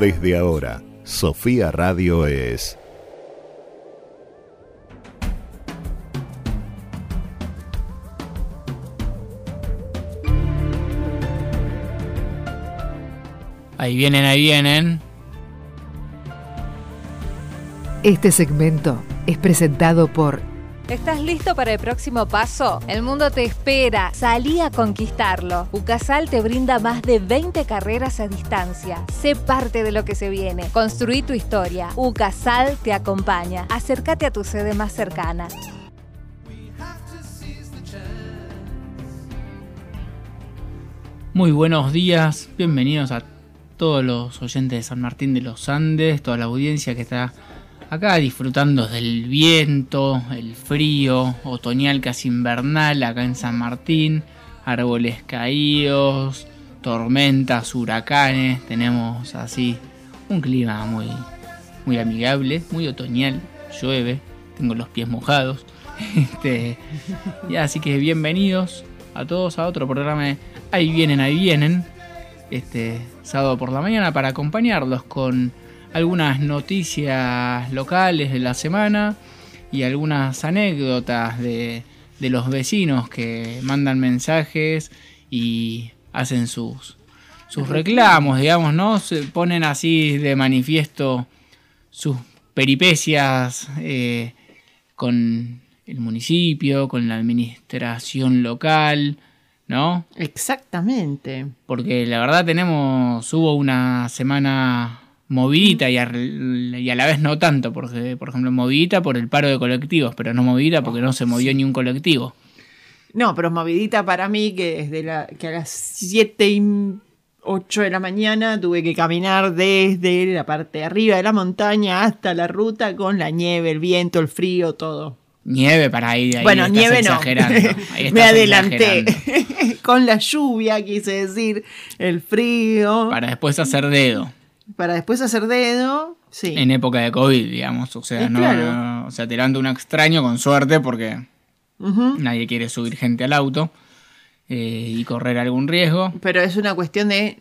Desde ahora, Sofía Radio es Ahí vienen, ahí vienen. Este segmento es presentado por ¿Estás listo para el próximo paso? El mundo te espera. Salí a conquistarlo. UCASAL te brinda más de 20 carreras a distancia. Sé parte de lo que se viene. Construí tu historia. UCASAL te acompaña. Acércate a tu sede más cercana. Muy buenos días, bienvenidos a todos los oyentes de San Martín de los Andes, toda la audiencia que está acá disfrutando del viento, el frío, otoñal casi invernal acá en San Martín, árboles caídos, tormentas, huracanes, tenemos así un clima muy, muy amigable, muy otoñal, llueve, tengo los pies mojados. Este, y así que bienvenidos a todos a otro programa de Ahí vienen, ahí vienen, este sábado por la mañana para acompañarlos con algunas noticias locales de la semana y algunas anécdotas de, de los vecinos que mandan mensajes y hacen sus, sus reclamos, digamos, ¿no? Se ponen así de manifiesto sus peripecias eh, con el municipio, con la administración local, ¿no? Exactamente. Porque la verdad tenemos, hubo una semana movidita y a, y a la vez no tanto, porque por ejemplo movidita por el paro de colectivos, pero no movidita porque no se movió ni un colectivo. No, pero movidita para mí, que desde la, que a las 7 y 8 de la mañana tuve que caminar desde la parte de arriba de la montaña hasta la ruta con la nieve, el viento, el frío, todo. Nieve para ahí. ahí bueno, estás nieve no. exagerando. Ahí Me adelanté. exagerando. con la lluvia, quise decir, el frío. Para después hacer dedo. Para después hacer dedo. Sí. En época de COVID, digamos. O sea, no, claro. no- o sea, te levanta un extraño con suerte porque nadie quiere subir gente al auto eh, y correr algún riesgo. Pero es una cuestión de.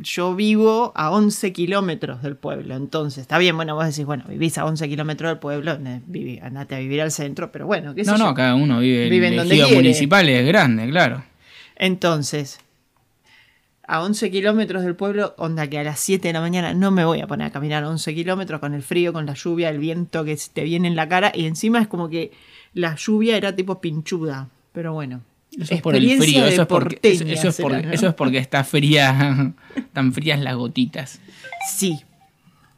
Yo vivo a 11 kilómetros del pueblo, entonces está bien, bueno, vos decís, bueno, vivís a 11 kilómetros del pueblo, viví- andate a vivir al centro, pero bueno, qué sé No, yo. no, cada uno vive, Vive en el donde municipal es grande, claro. Entonces, a 11 kilómetros del pueblo, onda que a las 7 de la mañana no me voy a poner a caminar 11 kilómetros con el frío, con la lluvia, el viento que te viene en la cara, y encima es como que la lluvia era tipo pinchuda, pero bueno. Eso es por el frío, eso es porque, eso, es será, porque, ¿no? eso es porque está fría, tan frías las gotitas. Sí,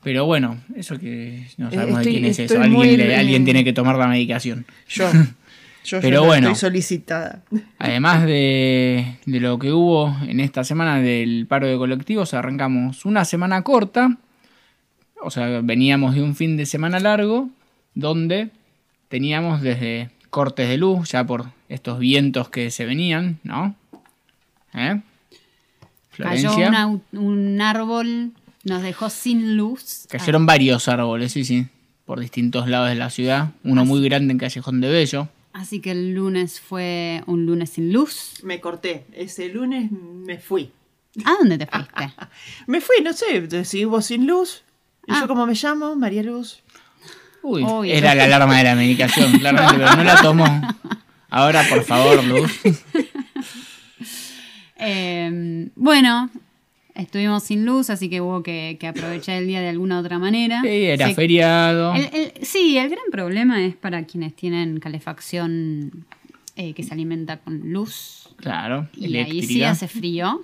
Pero bueno, eso que no sabemos estoy- de quién es eso. muy Alguien, le- alguien tiene que tomar la medicación. yo. Yo, Pero yo bueno. estoy solicitada. Además de, de lo que hubo en esta semana del paro de colectivos, arrancamos una semana corta. O sea, veníamos de un fin de semana largo donde teníamos desde cortes de luz, ya por estos vientos que se venían, ¿no? ¿Eh? Cayó una- un árbol, nos dejó sin luz. Cayeron varios árboles, sí, sí, por distintos lados de la ciudad. Uno muy grande en Callejón de Bello. Así que el lunes fue un lunes sin luz. Me corté. Ese lunes me fui. ¿A dónde te fuiste? Me fui, no sé, seguimos sin luz. ¿Y Ah. yo cómo me llamo? María Luz. Uy, Obvio. era la alarma de la medicación, claramente, pero no la tomó. Ahora, por favor, Luz. Eh, bueno, estuvimos sin luz, así que hubo que, que aprovechar el día de alguna otra manera. Sí, era Se- feriado. el- el- sí, el gran problema es para quienes tienen calefacción eh, que se alimenta con luz. Claro, Y ahí sí hace frío,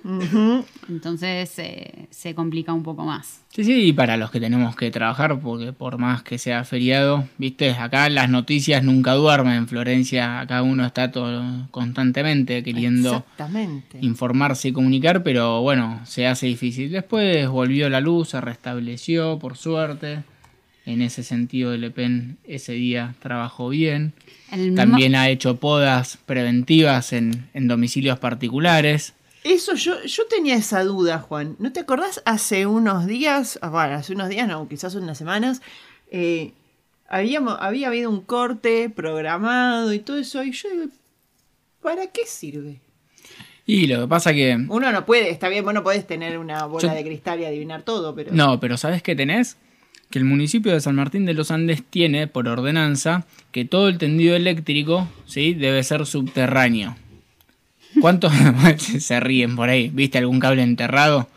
entonces eh, se complica un poco más. Sí, sí, y para los que tenemos que trabajar, porque por más que sea feriado, viste, acá las noticias nunca duermen. En Florencia, acá uno está todo constantemente queriendo Exactamente. informarse y comunicar, pero bueno, se hace difícil. Después volvió la luz, se restableció, por suerte. En ese sentido, Le Pen ese día trabajó bien. El También ha hecho podas preventivas en, en domicilios particulares. Eso yo, yo tenía esa duda, Juan. ¿No te acordás hace unos días, ah, bueno, hace unos días, no, quizás unas semanas, eh, habíamos, había habido un corte programado y todo eso, y yo digo, ¿para qué sirve? Y lo que pasa que... Uno no puede, está bien, vos no podés tener una bola Yo- de cristal y adivinar todo, pero... No, pero ¿sabes qué tenés? Que el municipio de San Martín de los Andes tiene, por ordenanza, que todo el tendido eléctrico, ¿sí? Debe ser subterráneo. ¿Cuántos se ríen por ahí? ¿Viste algún cable enterrado?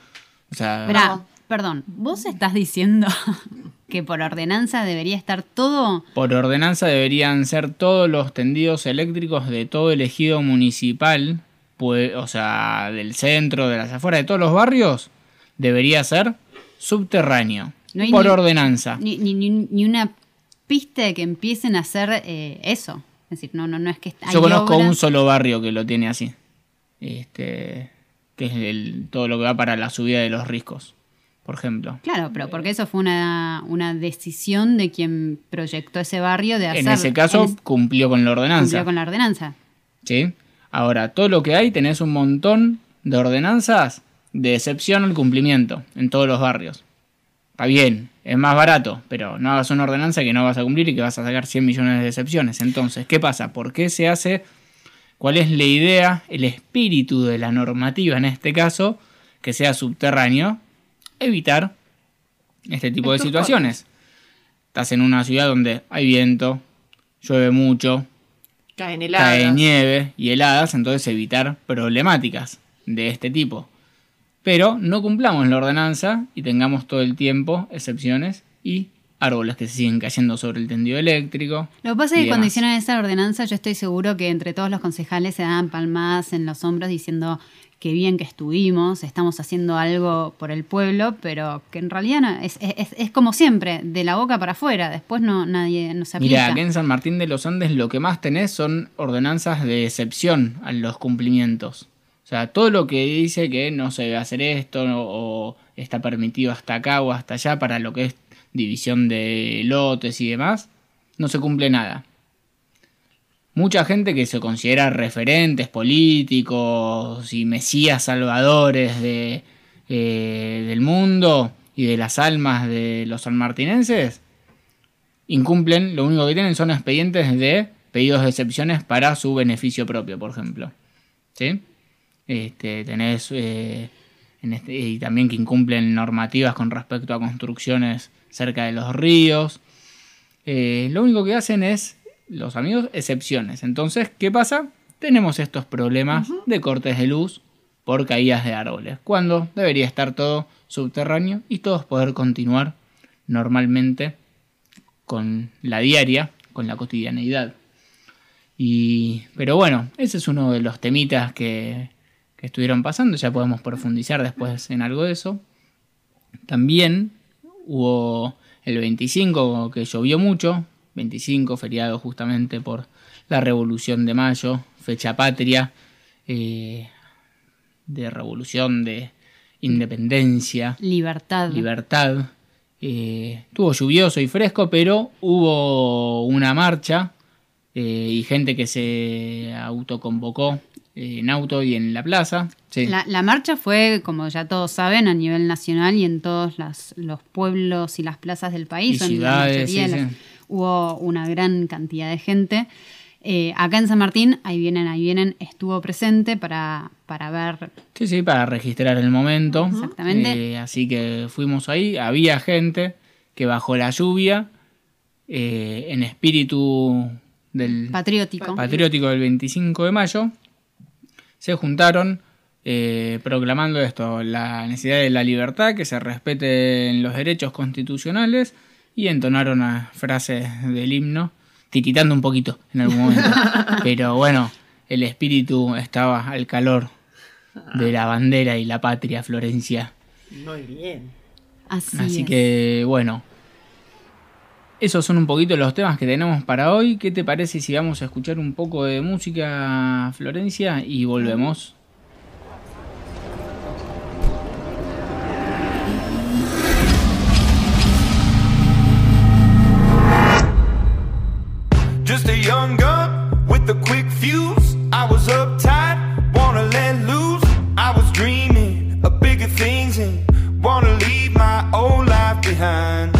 O sea, Esperá, perdón, ¿vos estás diciendo que por ordenanza debería estar todo? por ordenanza deberían ser todos los tendidos eléctricos de todo el ejido municipal, pues, o sea, del centro, de las afueras, de todos los barrios, debería ser subterráneo. No hay por ni- ordenanza. Ni, ni, ni- una pista de que empiecen a hacer eh, eso. Es decir, no, no, no es que Yo conozco obras- un solo barrio que lo tiene así. Este, que es el- todo lo que va para la subida de los riscos, por ejemplo. Claro, pero porque eso fue una, una decisión de quien proyectó ese barrio de hacer. En ese caso cumplió con la ordenanza. cumplió con la ordenanza. ¿sí? Ahora, todo lo que hay, tenés un montón de ordenanzas de excepción al cumplimiento en todos los barrios. Está bien, es más barato, pero no hagas una ordenanza que no vas a cumplir y que vas a sacar 100 millones de excepciones. Entonces, ¿qué pasa? ¿Por qué se hace? ¿Cuál es la idea, el espíritu de la normativa en este caso? Que sea subterráneo, evitar este tipo de situaciones. Estás en una ciudad donde hay viento, llueve mucho, Caen heladas. cae nieve y heladas, entonces evitar problemáticas de este tipo. Pero no cumplamos la ordenanza y tengamos todo el tiempo excepciones y árboles que se siguen cayendo sobre el tendido eléctrico. Lo que pasa es que cuando hicieron esa ordenanza, yo estoy seguro que entre todos los concejales se daban palmadas en los hombros diciendo que bien que estuvimos, estamos haciendo algo por el pueblo, pero que en realidad no- es, es- es como siempre, de la boca para afuera, después no nadie no se aplica. Mira, aquí en San Martín de los Andes lo que más tenés son ordenanzas de excepción a los cumplimientos. Sea, todo lo que dice que no se debe hacer esto o, o está permitido hasta acá o hasta allá para lo que es división de lotes y demás, no se cumple nada. Mucha gente que se considera referentes políticos y mesías salvadores de, eh, del mundo y de las almas de los sanmartinenses, incumplen, lo único que tienen son expedientes de pedidos de excepciones para su beneficio propio, por ejemplo. ¿Sí? Este, tenés eh, en este- y también que incumplen normativas con respecto a construcciones cerca de los ríos. Eh, lo único que hacen es, los amigos, excepciones. Entonces, ¿qué pasa? Tenemos estos problemas de cortes de luz por caídas de árboles, cuando debería estar todo subterráneo y todos poder continuar normalmente con la diaria, con la cotidianeidad. Y, pero bueno, ese es uno de los temitas que, que estuvieron pasando, ya podemos profundizar después en algo de eso. También hubo el 25 que llovió mucho, 25 feriado justamente por la Revolución de Mayo, fecha patria, eh, de revolución, de independencia Libertad. libertad. Eh, estuvo lluvioso y fresco, pero hubo una marcha eh, y gente que se autoconvocó en auto y en la plaza. Sí. La, la marcha fue, como ya todos saben, a nivel nacional y en todos las- los pueblos y las plazas del país. Y ciudades, sí, de las- sí. Hubo una gran cantidad de gente. Eh, acá en San Martín, ahí vienen, ahí vienen, estuvo presente para, para ver Sí, sí, para registrar el momento. Exactamente. Eh, así que fuimos ahí. Había gente que bajo la lluvia, eh, en espíritu del patriótico. patriótico del 25 de mayo, se juntaron eh, proclamando esto, la necesidad de la libertad, que se respeten los derechos constitucionales y entonaron a frases del himno, tiritando un poquito en algún momento. Pero bueno, el espíritu estaba al calor de la bandera y la patria Florencia. Muy bien. Así, Así es. que bueno, esos son un poquito los temas que tenemos para hoy. ¿Qué te parece si vamos a escuchar un poco de música, Florencia, y volvemos? Just a young gun with a quick fuse. I was uptight, wanna let loose. I was dreaming of bigger things and wanna leave my old life behind.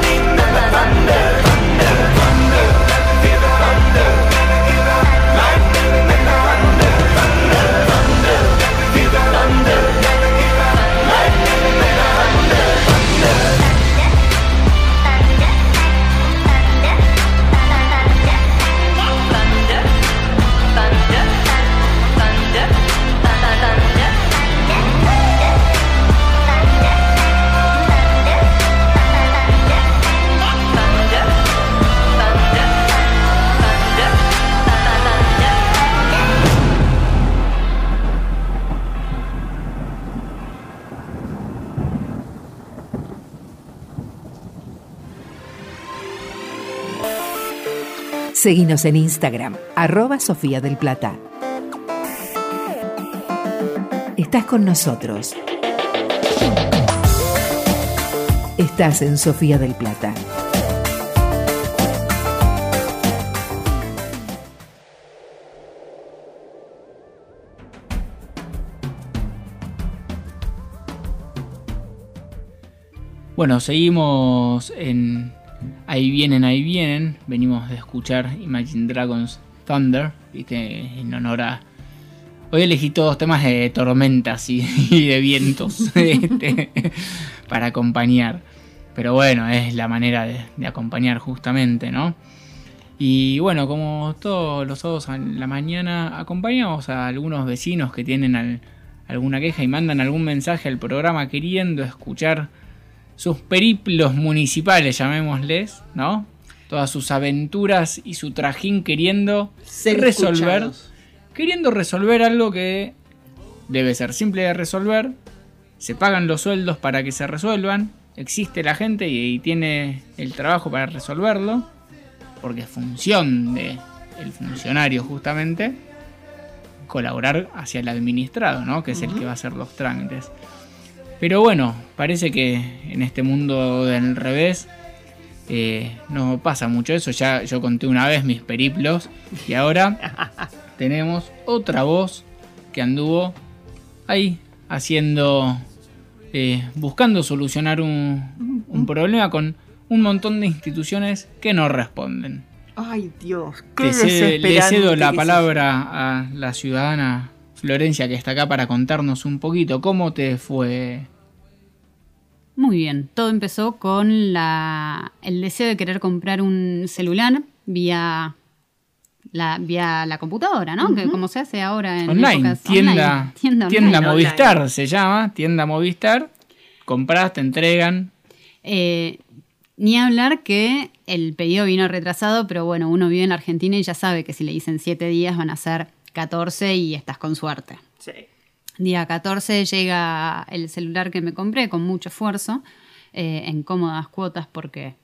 Seguinos en Instagram, arroba Sofía del Plata. Estás con nosotros. Estás en Sofía del Plata. Bueno, seguimos en Ahí vienen, ahí vienen. Venimos de escuchar Imagine Dragons Thunder, ¿viste? En honor a. Hoy elegí todos temas de tormentas y, de vientos este, para acompañar. Pero bueno, es la manera de, acompañar justamente, ¿no? Y bueno, como todos los sábados en la mañana, acompañamos a algunos vecinos que tienen al- alguna queja y mandan algún mensaje al programa queriendo escuchar sus periplos municipales, llamémosles, ¿no? Todas sus aventuras y su trajín queriendo Ser resolver. escuchados. Queriendo resolver algo que debe ser simple de resolver. Se pagan los sueldos para que se resuelvan. Existe la gente y, y tiene el trabajo para resolverlo. Porque es función de el funcionario justamente colaborar hacia el administrado, ¿no? Que es el que va a hacer los trámites. Pero bueno, parece que en este mundo del revés eh, no pasa mucho eso. Ya yo conté una vez mis periplos y ahora tenemos otra voz que anduvo ahí haciendo, eh, buscando solucionar un, un problema con un montón de instituciones que no responden. Ay, Dios, qué Le cedo, le cedo la palabra a la ciudadana Florencia que está acá para contarnos un poquito cómo te fue. Muy bien, todo empezó con la, el deseo de querer comprar un celular vía la, vía la computadora, ¿no? Que como se hace ahora en Online, épocas tienda, online. Tienda, tienda online. Movistar se llama, tienda Movistar. Compras, te entregan. Eh, ni hablar que el pedido vino retrasado, pero bueno, uno vive en Argentina y ya sabe que si le dicen 7 días van a ser 14 y estás con suerte. Sí. Día 14 llega el celular que me compré con mucho esfuerzo, eh, en cómodas cuotas porque...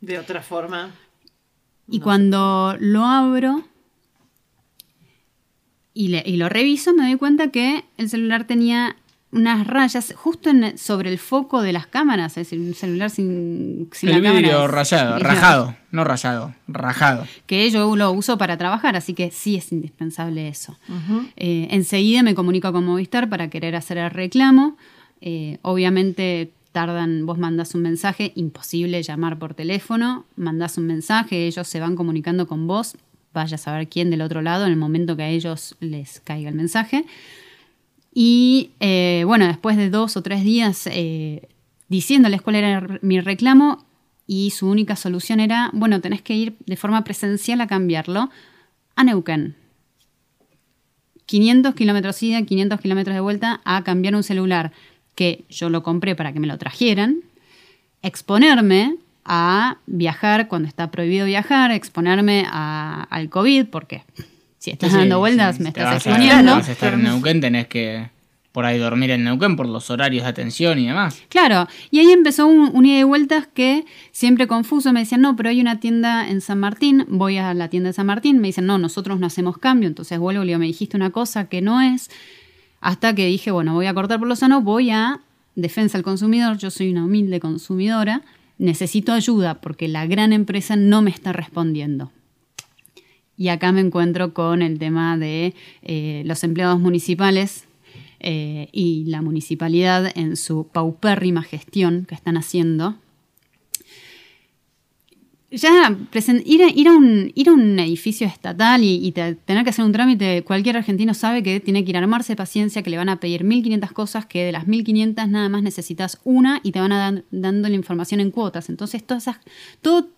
De otra forma. Y cuando lo abro y, le- y lo reviso, me doy cuenta que el celular tenía unas rayas justo en- sobre el foco de las cámaras, es decir, un celular sin, sin el la vidrio rayado, es- rajado, no rayado, rajado. que yo lo uso para trabajar, así que sí es indispensable eso. Eh, enseguida me comunico con Movistar para querer hacer el reclamo. Eh, obviamente tardan, vos mandás un mensaje, imposible llamar por teléfono, mandás un mensaje, ellos se van comunicando con vos, vaya a saber quién del otro lado en el momento que a ellos les caiga el mensaje. Y eh, bueno, después de dos o tres días eh, diciéndoles cuál era mi reclamo y su única solución era, bueno, tenés que ir de forma presencial a cambiarlo a Neuquén. 500 kilómetros ida, 500 kilómetros de vuelta a cambiar un celular que yo lo compré para que me lo trajeran, exponerme a viajar cuando está prohibido viajar, exponerme al COVID, porque si estás Sí, dando vueltas sí, me estás exponiendo. vas a estar en Neuquén, tenés que por ahí dormir en Neuquén por los horarios de atención y demás. Claro, y ahí empezó un, un ida y vueltas que siempre confuso, me decían, no, pero hay una tienda en San Martín, voy a la tienda de San Martín, me dicen, no, nosotros no hacemos cambio, entonces vuelvo y digo, me dijiste una cosa que no es, hasta que dije, bueno, voy a cortar por lo sano, voy a defensa al consumidor, yo soy una humilde consumidora, necesito ayuda porque la gran empresa no me está respondiendo. Y acá me encuentro con el tema de eh, los empleados municipales eh, y la municipalidad en su paupérrima gestión que están haciendo. Ya ir, a, un, ir a un edificio estatal y, y te- tener que hacer un trámite, cualquier argentino sabe que tiene que ir a armarse paciencia, que le van a pedir 1500 cosas, que de las 1500 nada más necesitas una y te van a dar dando la información en cuotas. Entonces, todas esas, todo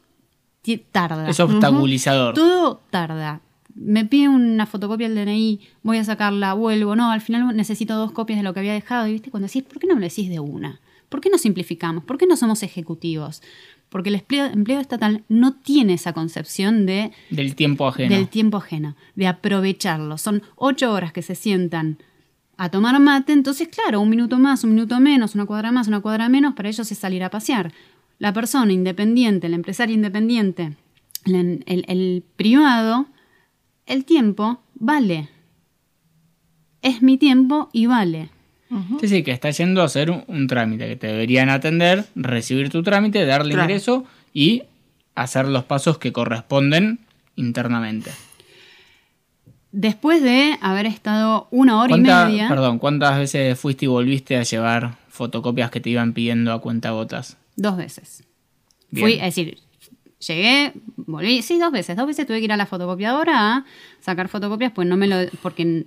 tarda. Es obstaculizador. Todo tarda. Me pide una fotocopia del DNI, voy a sacarla, vuelvo. No, al final necesito dos copias de lo que había dejado. Y viste, cuando decís, ¿por qué no me lo decís de una? ¿Por qué no simplificamos? ¿Por qué no somos ejecutivos? Porque el empleo, empleo estatal no tiene esa concepción de, Del tiempo ajeno. del tiempo ajeno, de aprovecharlo. Son ocho horas que se sientan a tomar mate, entonces claro, un minuto más, un minuto menos, una cuadra más, una cuadra menos, para ellos es salir a pasear. La persona independiente, el empresario independiente, el, el- el privado, el tiempo vale. Es mi tiempo y vale. Sí, sí, que está yendo a hacer un, un trámite, que te deberían atender, recibir tu trámite, darle Claro. ingreso y hacer los pasos que corresponden internamente. Después de haber estado una hora y ¿Cuánta- media, Perdón, ¿cuántas veces fuiste y volviste a llevar fotocopias que te iban pidiendo a cuentagotas? Dos veces. Bien. Fui, es decir, llegué, volví, sí, dos veces. Dos veces tuve que ir a la fotocopiadora a sacar fotocopias, pues no me lo. porque,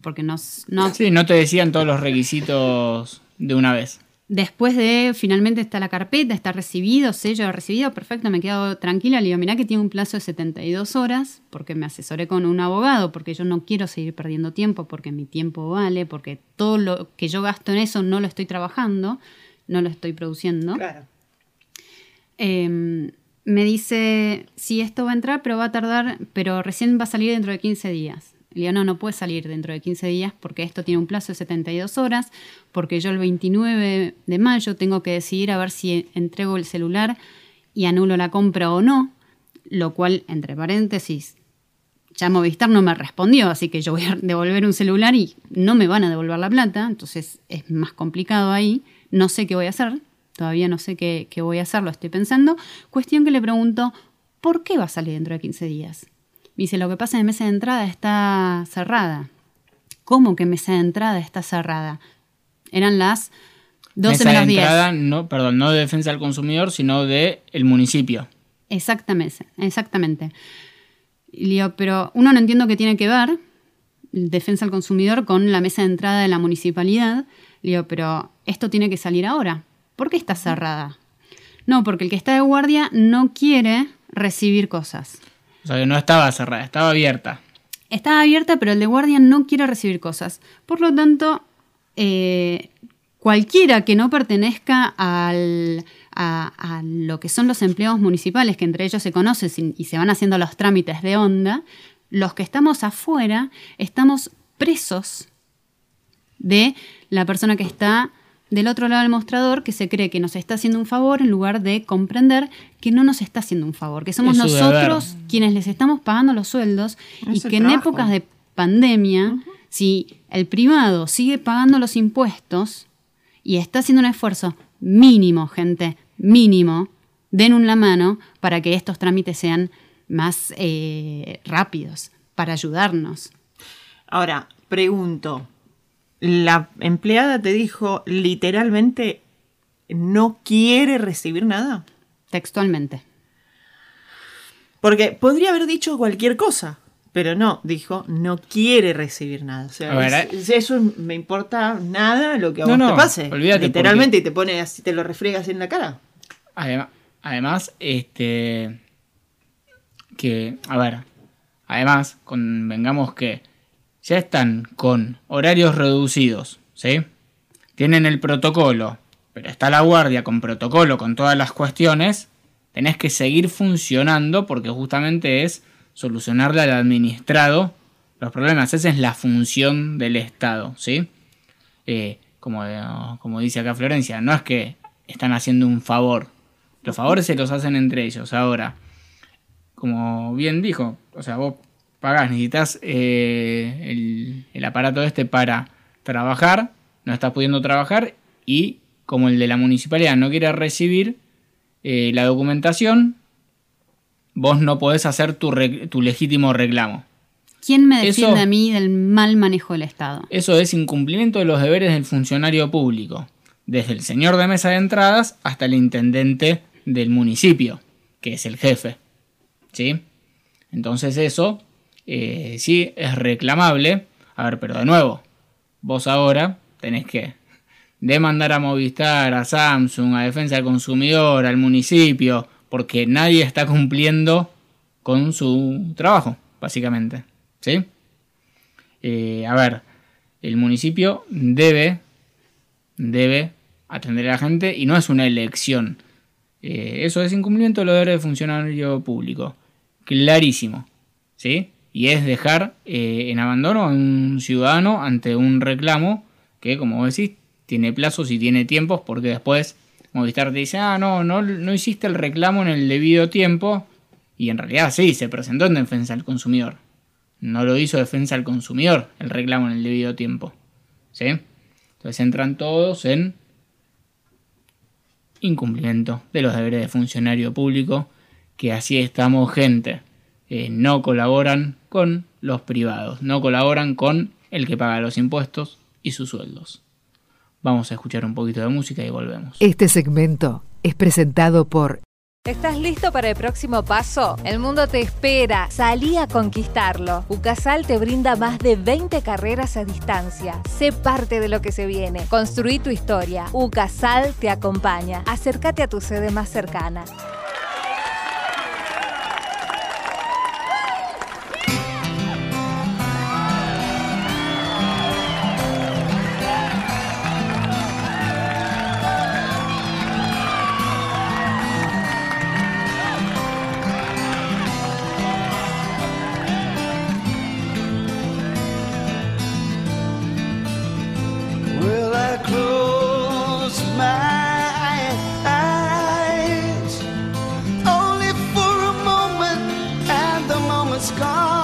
porque no, no Sí, no te decían todos los requisitos de una vez. Después de finalmente está la carpeta, está recibido, sello recibido, perfecto, me quedo tranquila. Le digo, mirá que tiene un plazo de 72 horas, porque me asesoré con un abogado, porque yo no quiero seguir perdiendo tiempo, porque mi tiempo vale, porque todo lo que yo gasto en eso no lo estoy trabajando, no lo estoy produciendo. Claro. Eh, me dice, sí, esto va a entrar, pero va a tardar, pero recién va a salir dentro de 15 días. Le digo, no, no puede salir dentro de 15 días porque esto tiene un plazo de 72 horas, porque yo el 29 de mayo tengo que decidir a ver si entrego el celular y anulo la compra o no, lo cual, entre paréntesis, ya Movistar no me respondió, así que yo voy a devolver un celular y no me van a devolver la plata, entonces es más complicado ahí, no sé qué voy a hacer, todavía no sé qué, qué voy a hacer, lo estoy pensando. Cuestión que le pregunto, ¿por qué va a salir dentro de 15 días? Me dice, lo que pasa es que mesa de entrada está cerrada. ¿Cómo que mesa de entrada está cerrada? Eran las 12 Mesa de menos 10. entrada, no, perdón, no de defensa del consumidor, sino de el municipio. Exactamente, exactamente. Y le digo, pero uno no entiendo qué tiene que ver defensa al consumidor con la mesa de entrada de la municipalidad. Le digo, pero esto tiene que salir ahora. ¿Por qué está cerrada? No, porque el que está de guardia no quiere recibir cosas. O sea que no estaba cerrada, estaba abierta. Está abierta, pero el de guardia no quiere recibir cosas. Por lo tanto, eh, cualquiera que no pertenezca al- a, a lo que son los empleados municipales, que entre ellos se conocen y se van haciendo los trámites de onda, los que estamos afuera estamos presos de la persona que está del otro lado del mostrador, que se cree que nos está haciendo un favor en lugar de comprender que no nos está haciendo un favor, que somos nosotros deber. quienes les estamos pagando los sueldos y Es que en épocas de pandemia, si el privado sigue pagando los impuestos y está haciendo un esfuerzo mínimo, gente, mínimo, den una mano para que estos trámites sean más eh, rápidos, para ayudarnos. Ahora, pregunto. La empleada te dijo literalmente no quiere recibir nada. Textualmente. Porque podría haber dicho cualquier cosa, pero no, dijo no quiere recibir nada. O sea, A ver, es- es- eso me importa nada lo que a No, vos no, te pase. olvídate, Literalmente y te pone así, te lo refregas en la cara. Además, este. Que, a ver. Además, convengamos que ya están con horarios reducidos, ¿sí? Tienen el protocolo, pero está la guardia con protocolo, con todas las cuestiones. Tenés que seguir funcionando porque justamente es solucionarle al administrado los problemas. Esa es la función del Estado, ¿sí? Eh, como, como dice acá Florencia, no es que están haciendo un favor. Los favores se los hacen entre ellos. Ahora, como bien dijo, o sea, vos pagás, necesitas eh, el, el aparato este para trabajar, no estás pudiendo trabajar y como el de la municipalidad no quiere recibir eh, la documentación, vos no podés hacer tu, legítimo reclamo. ¿Quién me Eso- defiende a mí del mal manejo del Estado? Eso es incumplimiento de los deberes del funcionario público, desde el señor de mesa de entradas hasta el intendente del municipio, que es el jefe. ¿Sí? Entonces eso eh, sí es reclamable. A ver, pero de nuevo, vos ahora tenés que demandar a Movistar, a Samsung, a Defensa del Consumidor, al municipio, porque nadie está cumpliendo con su trabajo, básicamente. ¿Sí? Eh, a ver, el municipio debe, debe atender a la gente y no es una elección. Eh, eso es incumplimiento de los deberes de funcionario público. Clarísimo. ¿Sí? Y es dejar eh, en abandono a un ciudadano ante un reclamo que, como vos decís, tiene plazos y tiene tiempos porque después Movistar te dice, ah, no, no, no hiciste el reclamo en el debido tiempo. Y en realidad sí, se presentó en defensa del consumidor. No lo hizo defensa del consumidor el reclamo en el debido tiempo. ¿Sí? Entonces entran todos en incumplimiento de los deberes de funcionario público, que así estamos gente. Eh, no colaboran con los privados, no colaboran con el que paga los impuestos y sus sueldos. Vamos a escuchar un poquito de música y volvemos. Este segmento es presentado por ¿Estás listo para el próximo paso? El mundo te espera. Salí a conquistarlo. Ucasal te brinda más de 20 carreras a distancia. Sé parte de lo que se viene. Construí tu historia. Ucasal te acompaña. Acércate a tu sede más cercana. It's gone.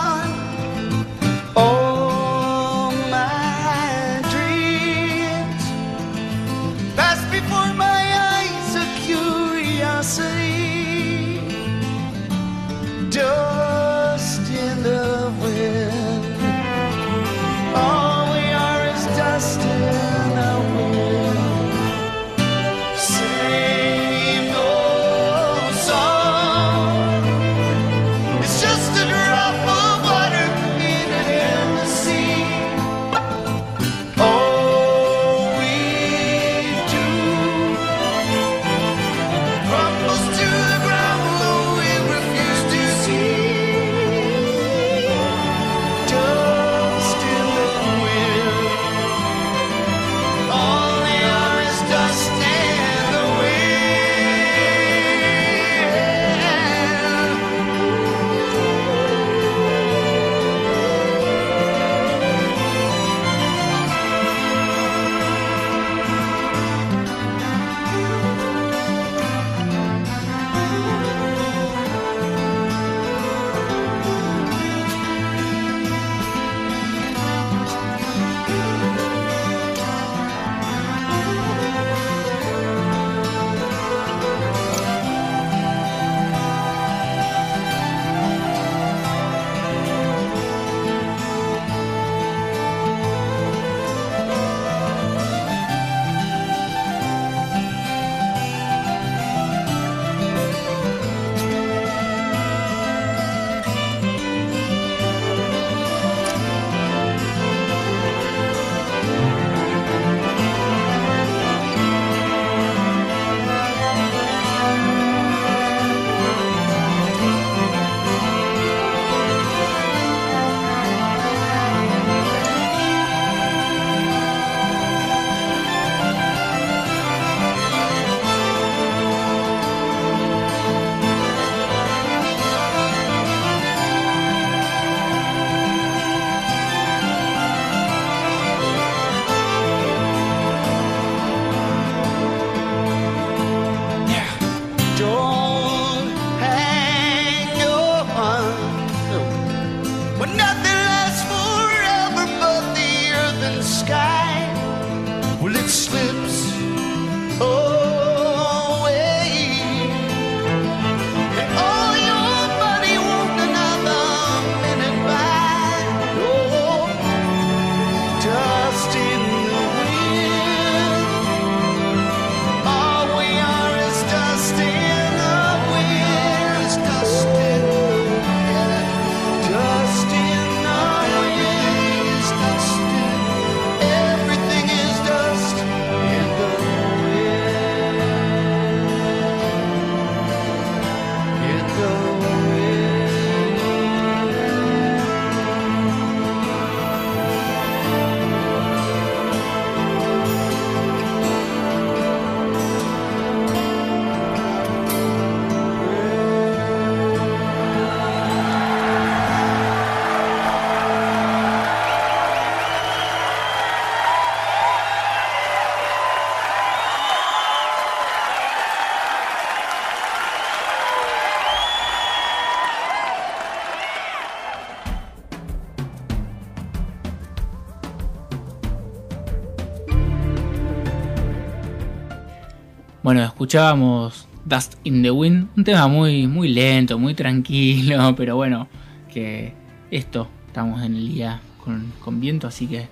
Bueno, escuchábamos Dust in the Wind, un tema muy, muy lento, muy tranquilo, pero bueno, que esto, estamos en el día con, con viento, así que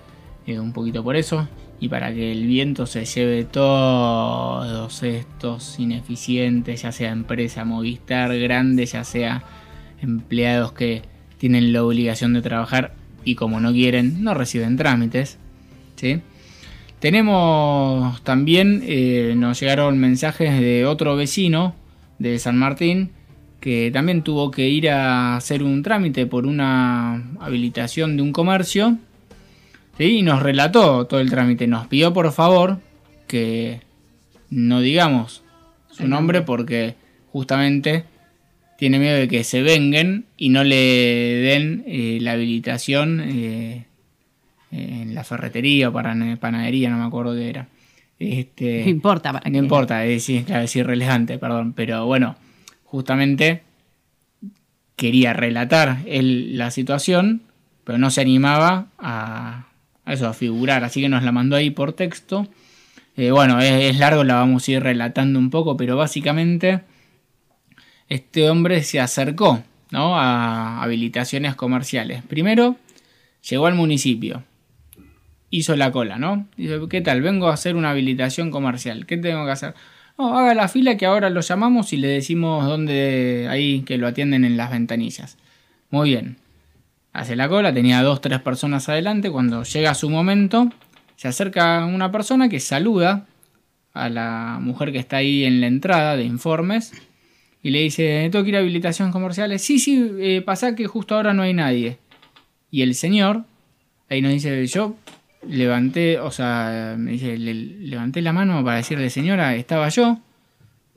eh, un poquito por eso. Y para que el viento se lleve todos estos ineficientes, ya sea empresa Movistar grande, ya sea empleados que tienen la obligación de trabajar y como no quieren, no reciben trámites. ¿sí? Tenemos también, eh, nos llegaron mensajes de otro vecino de San Martín que también tuvo que ir a hacer un trámite por una habilitación de un comercio. ¿sí? Y nos relató todo el trámite. Nos pidió por favor que no digamos su nombre porque justamente tiene miedo de que se venguen y no le den eh, la habilitación eh, en la ferretería o para- panadería, no me acuerdo qué era. Este, No importa para no qué. importa, es, sí, claro, es irrelevante, perdón. Pero bueno, justamente quería relatar él la situación, pero no se animaba a, a eso, a figurar. Así que nos la mandó ahí por texto. Eh, bueno, es, es largo, la vamos a ir relatando un poco, pero básicamente este hombre se acercó ¿no? a habilitaciones comerciales. Primero, llegó al municipio. Hizo la cola, ¿no? Dice, ¿qué tal? Vengo a hacer una habilitación comercial. ¿Qué tengo que hacer? No, haga la fila que ahora lo llamamos y le decimos dónde ahí que lo atienden en las ventanillas. Muy bien. Hace la cola, tenía dos, tres personas adelante. Cuando llega su momento, se acerca una persona que saluda a la mujer que está ahí en la entrada de informes y le dice, ¿tengo que ir a habilitaciones comerciales? Sí, sí, eh, pasa que justo ahora no hay nadie. Y el señor, ahí nos dice, yo levanté, o sea, me dice, le- levanté la mano para decirle, señora, estaba yo,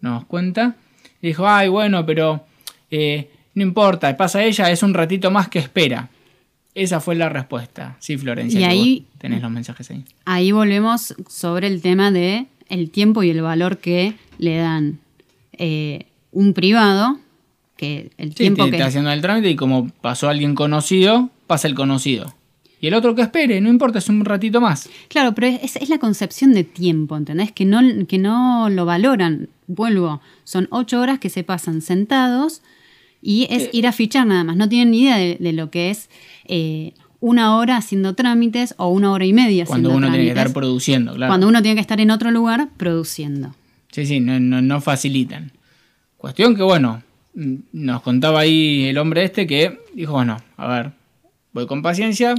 nos cuenta. Y dijo, ay, bueno, pero eh, no importa, pasa ella, es un ratito más que espera. Esa fue la respuesta. Sí, Florencia. Y ahí- tenés los mensajes ahí. Ahí volvemos sobre el tema de el tiempo y el valor que le dan eh, un privado, que el Sí, tiempo te, que... está haciendo el trámite y como pasó alguien conocido, pasa el conocido. Y el otro que espere, no importa, es un ratito más. Claro, pero es, es la concepción de tiempo, ¿entendés? Que no, que no lo valoran. Vuelvo, son ocho horas que se pasan sentados y Eh, es ir a fichar nada más. No tienen ni idea de, de lo que es eh, una hora haciendo trámites o una hora y media Cuando haciendo uno tiene que trámites. estar produciendo, claro. Cuando uno tiene que estar en otro lugar produciendo. Sí, sí, no, no, no facilitan. Cuestión que, bueno, nos contaba ahí el hombre este que dijo, bueno, a ver, voy con paciencia.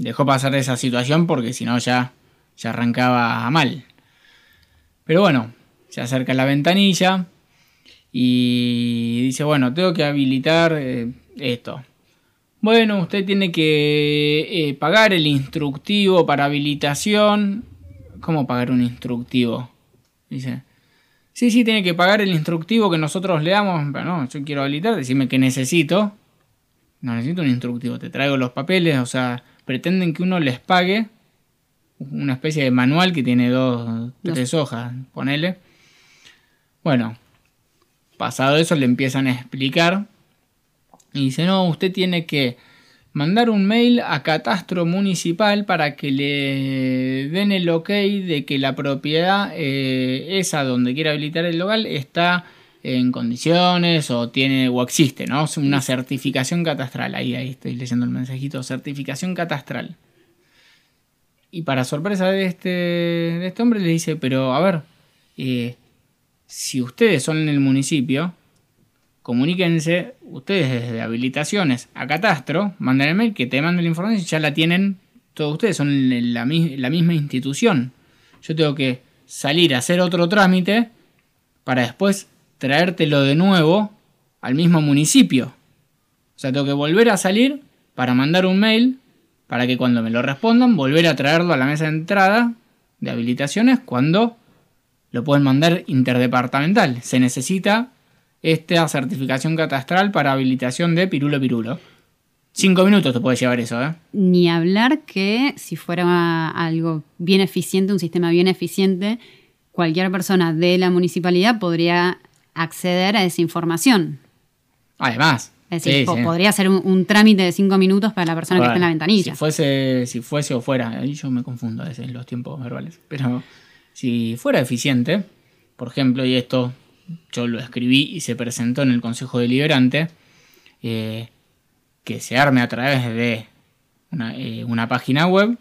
Dejó pasar esa situación porque si no ya, ya arrancaba mal. Pero bueno, se acerca a la ventanilla y dice, bueno, tengo que habilitar eh, esto. Bueno, usted tiene que eh, pagar el instructivo para habilitación. ¿Cómo pagar un instructivo? Dice. Sí, sí, tiene que pagar el instructivo que nosotros le damos. Pero no, yo quiero habilitar, decime que necesito. No necesito un instructivo, te traigo los papeles, o sea, pretenden que uno les pague una especie de manual que tiene dos, tres hojas, ponele. Bueno, pasado eso le empiezan a explicar y dice, no, usted tiene que mandar un mail a catastro municipal para que le den el ok de que la propiedad eh, esa donde quiere habilitar el local está en condiciones o tiene o existe, ¿no? Una certificación catastral. Ahí, ahí estoy leyendo el mensajito. Certificación catastral. Y para sorpresa de este, de este hombre le dice, pero a ver, eh, si ustedes son en el municipio, comuníquense ustedes desde habilitaciones a catastro, manden el mail que te manden la información y ya la tienen todos ustedes, son la misma institución. Yo tengo que salir a hacer otro trámite para después traértelo de nuevo al mismo municipio. O sea, tengo que volver a salir para mandar un mail para que cuando me lo respondan, volver a traerlo a la mesa de entrada de habilitaciones cuando lo pueden mandar interdepartamental. Se necesita esta certificación catastral para habilitación de Pirulo Pirulo. Cinco minutos te puede llevar eso, ¿eh? Ni hablar que si fuera algo bien eficiente, un sistema bien eficiente, cualquier persona de la municipalidad podría acceder a esa información. Además. Es decir, sí, po- sí. podría ser un, un trámite de cinco minutos para la persona que está en la ventanilla. Si fuese, si fuese o fuera, ahí yo me confundo a veces en los tiempos verbales, pero si fuera eficiente, por ejemplo, y esto yo lo escribí y se presentó en el Consejo Deliberante, eh, que se arme a través de una, eh, una página web,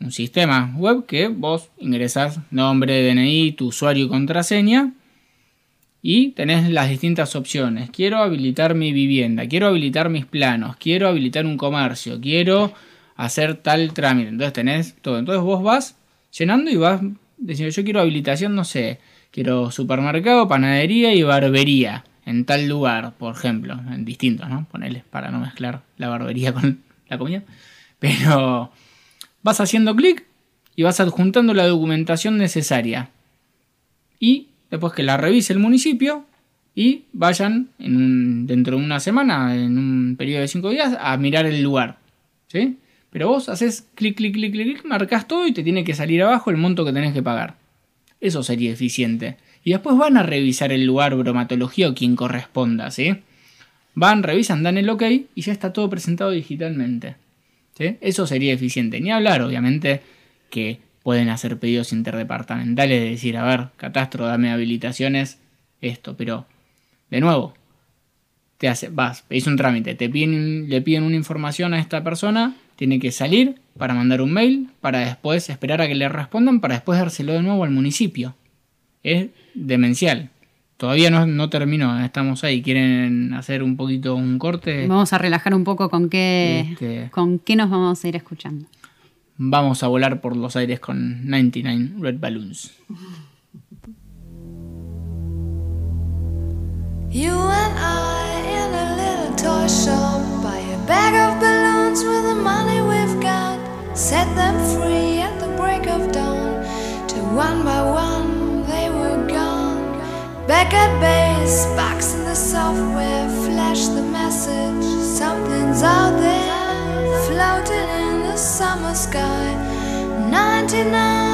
un sistema web que vos ingresás nombre, DNI, tu usuario y contraseña y tenés las distintas opciones. Quiero habilitar mi vivienda, quiero habilitar mis planos, quiero habilitar un comercio, quiero hacer tal trámite. Entonces tenés todo. Entonces vos vas llenando y vas diciendo yo quiero habilitación, no sé, quiero supermercado, panadería y barbería en tal lugar, por ejemplo, en distintos, ¿no? Ponele para no mezclar la barbería con la comida. Pero vas haciendo clic y vas adjuntando la documentación necesaria. Y después que la revise el municipio y vayan dentro de una semana, en un periodo de cinco días, a mirar el lugar. ¿Sí? Pero vos haces clic, clic, clic, clic, clic, marcas todo y te tiene que salir abajo el monto que tenés que pagar. Eso sería eficiente. Y después van a revisar el lugar, bromatología o quien corresponda, ¿sí? Van, revisan, dan el ok y ya está todo presentado digitalmente. Eso sería eficiente. Ni hablar, obviamente, que pueden hacer pedidos interdepartamentales, de decir, a ver, catastro, dame habilitaciones, esto, pero, de nuevo, te hace, vas, pedís un trámite, te piden, le piden una información a esta persona, tiene que salir para mandar un mail, para después esperar a que le respondan, para después dárselo de nuevo al municipio. Es demencial. Todavía no, no terminó, estamos ahí. ¿Quieren hacer un poquito un corte? Vamos a relajar un poco con qué, Este- con qué nos vamos a ir escuchando. Vamos a volar por los aires con 99 Red Balloons. You and I in a little toy shop buy a bag of balloons with the money we've got. Set them free at the break of dawn. Till one by one they were gone. Back at base, box in the software, flash the message. Something's out there, floating in summer sky. 99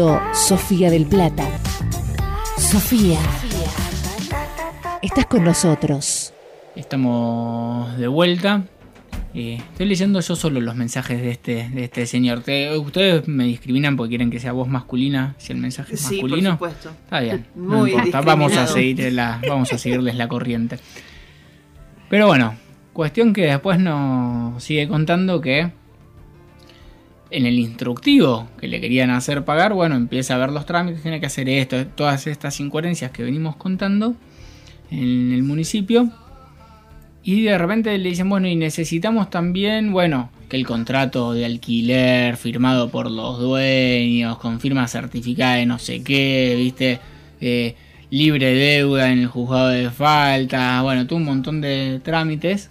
escuchando Sofía del Plata. Sofía. Estás con nosotros. Estamos de vuelta. Eh, estoy leyendo yo solo los mensajes de este, de este señor. Te- ustedes me discriminan porque quieren que sea voz masculina, si el mensaje es Sí, por masculino. supuesto. Está bien. no Muy importa, vamos a seguir la, vamos a seguirles la corriente. Pero bueno, cuestión que después nos sigue contando que en el instructivo que le querían hacer pagar, bueno, empieza a ver los trámites, tiene que hacer esto, todas estas incoherencias que venimos contando en el municipio. Y de repente le dicen, bueno, y necesitamos también, bueno, que el contrato de alquiler firmado por los dueños, con firma certificada de no sé qué, viste, Eh, libre deuda en el juzgado de falta, bueno, todo un montón de trámites.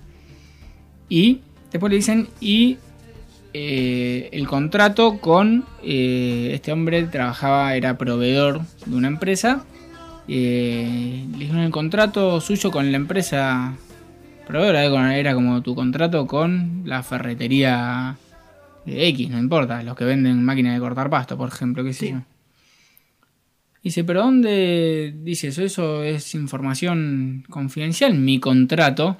Y después le dicen, y eh, el contrato con eh, este hombre trabajaba, era proveedor de una empresa. eh, le dijeron el contrato suyo con la empresa proveedora, eh, era como tu contrato con la ferretería de X, no importa, los que venden máquinas de cortar pasto, por ejemplo, qué sé yo. Dice, pero ¿dónde dice eso? Eso es información confidencial, mi contrato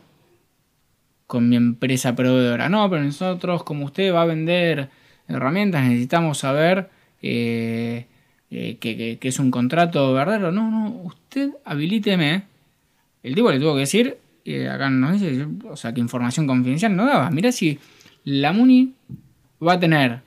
con mi empresa proveedora. No, pero nosotros, como usted va a vender herramientas, necesitamos saber eh, eh, que, que- que es un contrato verdadero. No, no, usted habilíteme. El tipo le tuvo que decir, eh, acá nos dice, o sea, que información confidencial no daba. Mira si la MUNI va a tener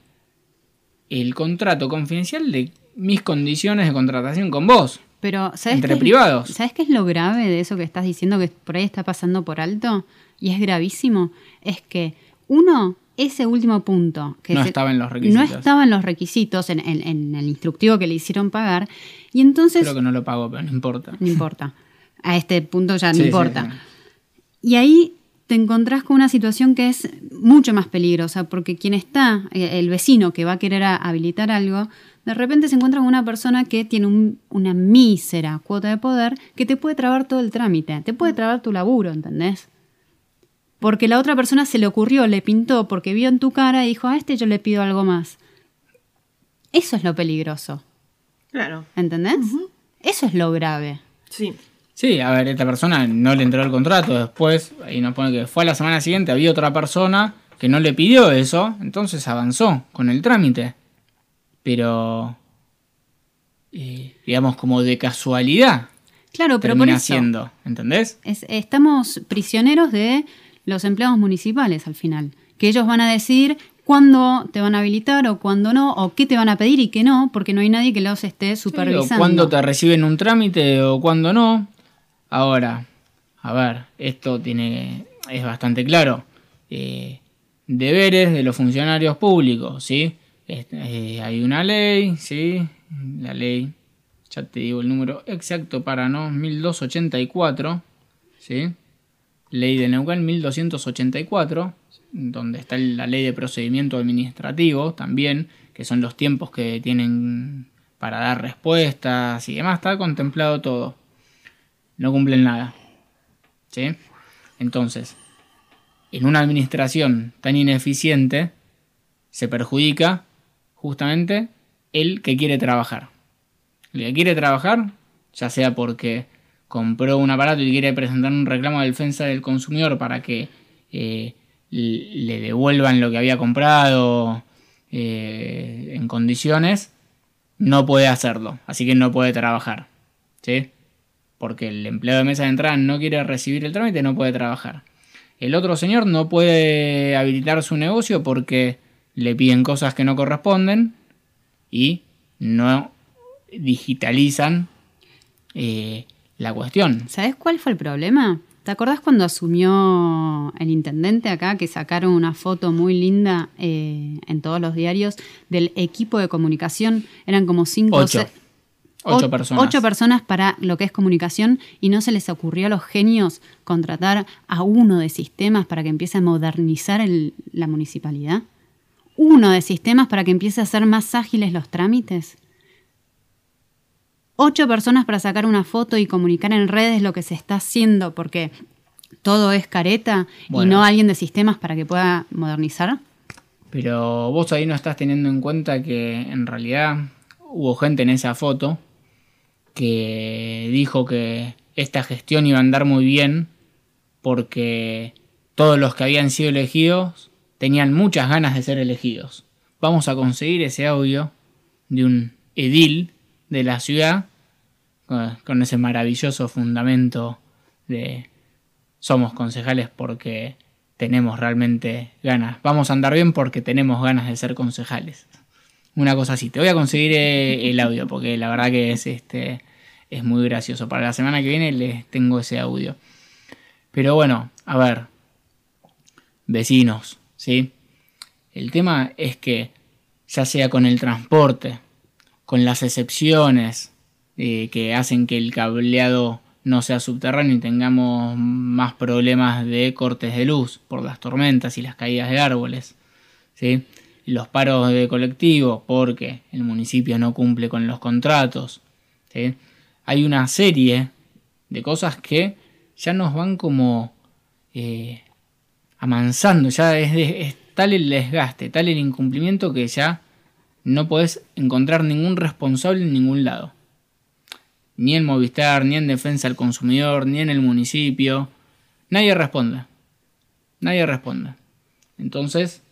el contrato confidencial de mis condiciones de contratación con vos. Pero, ¿sabes Entre qué es- privados. ¿Sabes qué es lo grave de eso que estás diciendo que por ahí está pasando por alto? Y es gravísimo. Es que, uno, ese último punto. Que No se- estaba en los requisitos. No estaba en los requisitos, en, en- en el instructivo que le hicieron pagar. Y entonces. Creo que no lo pago, pero no importa. No importa. A este punto ya no Sí, importa. sí. Y ahí te encontrás con una situación que es mucho más peligrosa, porque quien está, eh, el vecino que va a querer a- habilitar algo, de repente se encuentra con una persona que tiene un- una mísera cuota de poder que te puede trabar todo el trámite, te puede trabar tu laburo, ¿entendés? Porque la otra persona se le ocurrió, le pintó, porque vio en tu cara y dijo, a este yo le pido algo más. Eso es lo peligroso, Claro. ¿entendés? Eso es lo grave. Sí. Sí, a ver, esta persona no le entró el contrato. Después, ahí nos pone que fue a la semana siguiente, había otra persona que no le pidió eso, entonces avanzó con el trámite. Pero, eh, digamos, como de casualidad Claro, pero por eso. ¿entendés? Es- estamos prisioneros de los empleados municipales al final, que ellos van a decidir cuándo te van a habilitar o cuándo no, o qué te van a pedir y qué no, porque no hay nadie que los esté o supervisando. cuándo te reciben un trámite o cuándo no. Ahora, a ver, esto tiene es bastante claro. Eh, deberes de los funcionarios públicos, ¿sí? Este, eh, hay una ley, ¿sí? La ley, ya te digo el número exacto para no, 1284, ¿sí? Ley de Neuquén 1284, donde está la ley de procedimiento administrativo también, que son los tiempos que tienen para dar respuestas y demás, está contemplado todo. No cumplen nada. ¿Sí? Entonces, en una administración tan ineficiente, se perjudica justamente el que quiere trabajar. El que quiere trabajar, ya sea porque compró un aparato y quiere presentar un reclamo de defensa del consumidor para que eh, le devuelvan lo que había comprado eh, en condiciones, no puede hacerlo, así que no puede trabajar. ¿Sí? Porque el empleado de mesa de entrada no quiere recibir el trámite, no puede trabajar. El otro señor no puede habilitar su negocio porque le piden cosas que no corresponden y no digitalizan eh, la cuestión. ¿Sabes cuál fue el problema? ¿Te acordás cuando asumió el intendente acá que sacaron una foto muy linda eh, en todos los diarios del equipo de comunicación? Eran como cinco o Ocho. se- Ocho o- personas. Ocho personas para lo que es comunicación y no se les ocurrió a los genios contratar a uno de sistemas para que empiece a modernizar el- la municipalidad. Uno de sistemas para que empiece a hacer más ágiles los trámites. Ocho personas para sacar una foto y comunicar en redes lo que se está haciendo porque todo es careta y no alguien de sistemas para que pueda modernizar. Pero vos ahí no estás teniendo en cuenta que en realidad hubo gente en esa foto que dijo que esta gestión iba a andar muy bien porque todos los que habían sido elegidos tenían muchas ganas de ser elegidos. Vamos a conseguir ese audio de un edil de la ciudad con- ese maravilloso fundamento de somos concejales porque tenemos realmente ganas. Vamos a andar bien porque tenemos ganas de ser concejales. Una cosa así. Te voy a conseguir eh, el audio porque la verdad que es este es muy gracioso. Para la semana que viene les tengo ese audio. Pero bueno, a ver. Vecinos, ¿sí? El tema es que ya sea con el transporte, con las excepciones eh, que hacen que el cableado no sea subterráneo y tengamos más problemas de cortes de luz por las tormentas y las caídas de árboles, ¿sí? Los paros de colectivo porque el municipio no cumple con los contratos. Hay una serie de cosas que ya nos van como eh, amansando, ya es tal el desgaste, tal el incumplimiento que ya no podés encontrar ningún responsable en ningún lado. Ni en Movistar, ni en Defensa del Consumidor, ni en el municipio. Nadie responde. Nadie responde. Entonces,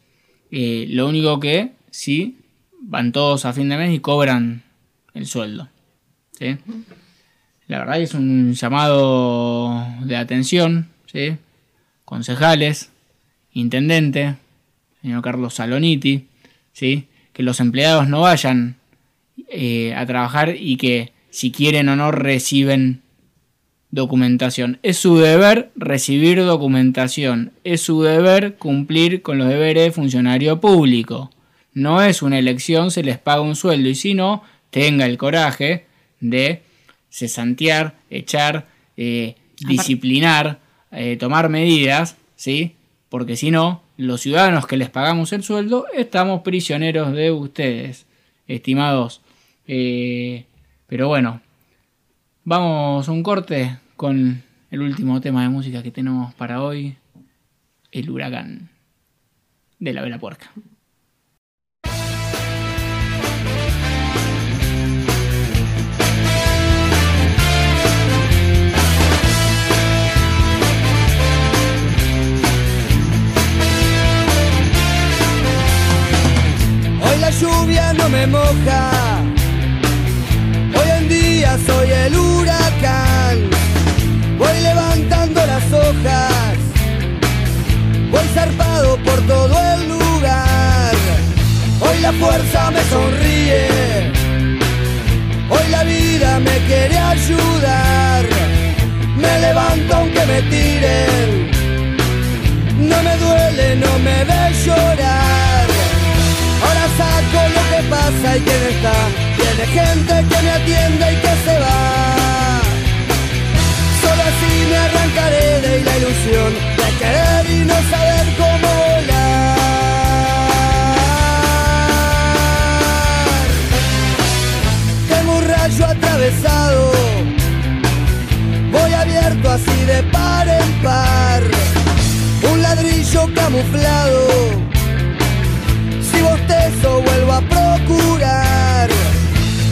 eh, lo único que sí, van todos a fin de mes y cobran el sueldo. ¿sí? La verdad es un llamado de atención, ¿sí? concejales, intendente, señor Carlos Saloniti, ¿sí? Que los empleados no vayan eh, a trabajar y que si quieren o no reciben documentación. Es su deber recibir documentación, es su deber cumplir con los deberes de funcionario público. No es una elección, se les paga un sueldo y si no, tenga el coraje de cesantear, echar, eh, disciplinar, eh, tomar medidas, ¿sí? Porque si no, los ciudadanos que les pagamos el sueldo estamos prisioneros de ustedes, estimados. Eh, pero bueno, vamos a un corte con el último tema de música que tenemos para hoy, el huracán de la vela puerca. Hoy la lluvia no me moja. Hoy en día soy el huracán. Voy levantando las hojas. Voy zarpado por todo el lugar. Hoy la fuerza me sonríe. Hoy la vida me quiere ayudar. Me levanto aunque me tiren. No me duele, no me ve llorar. Ahora saco lo que pasa y quién está. Tiene gente que me atiende y que se va. Solo así me arrancaré de la ilusión de querer y no saber cómo volar. Tengo un rayo atravesado. Voy abierto así de par en par. Un ladrillo camuflado. Bostezo vuelvo a procurar.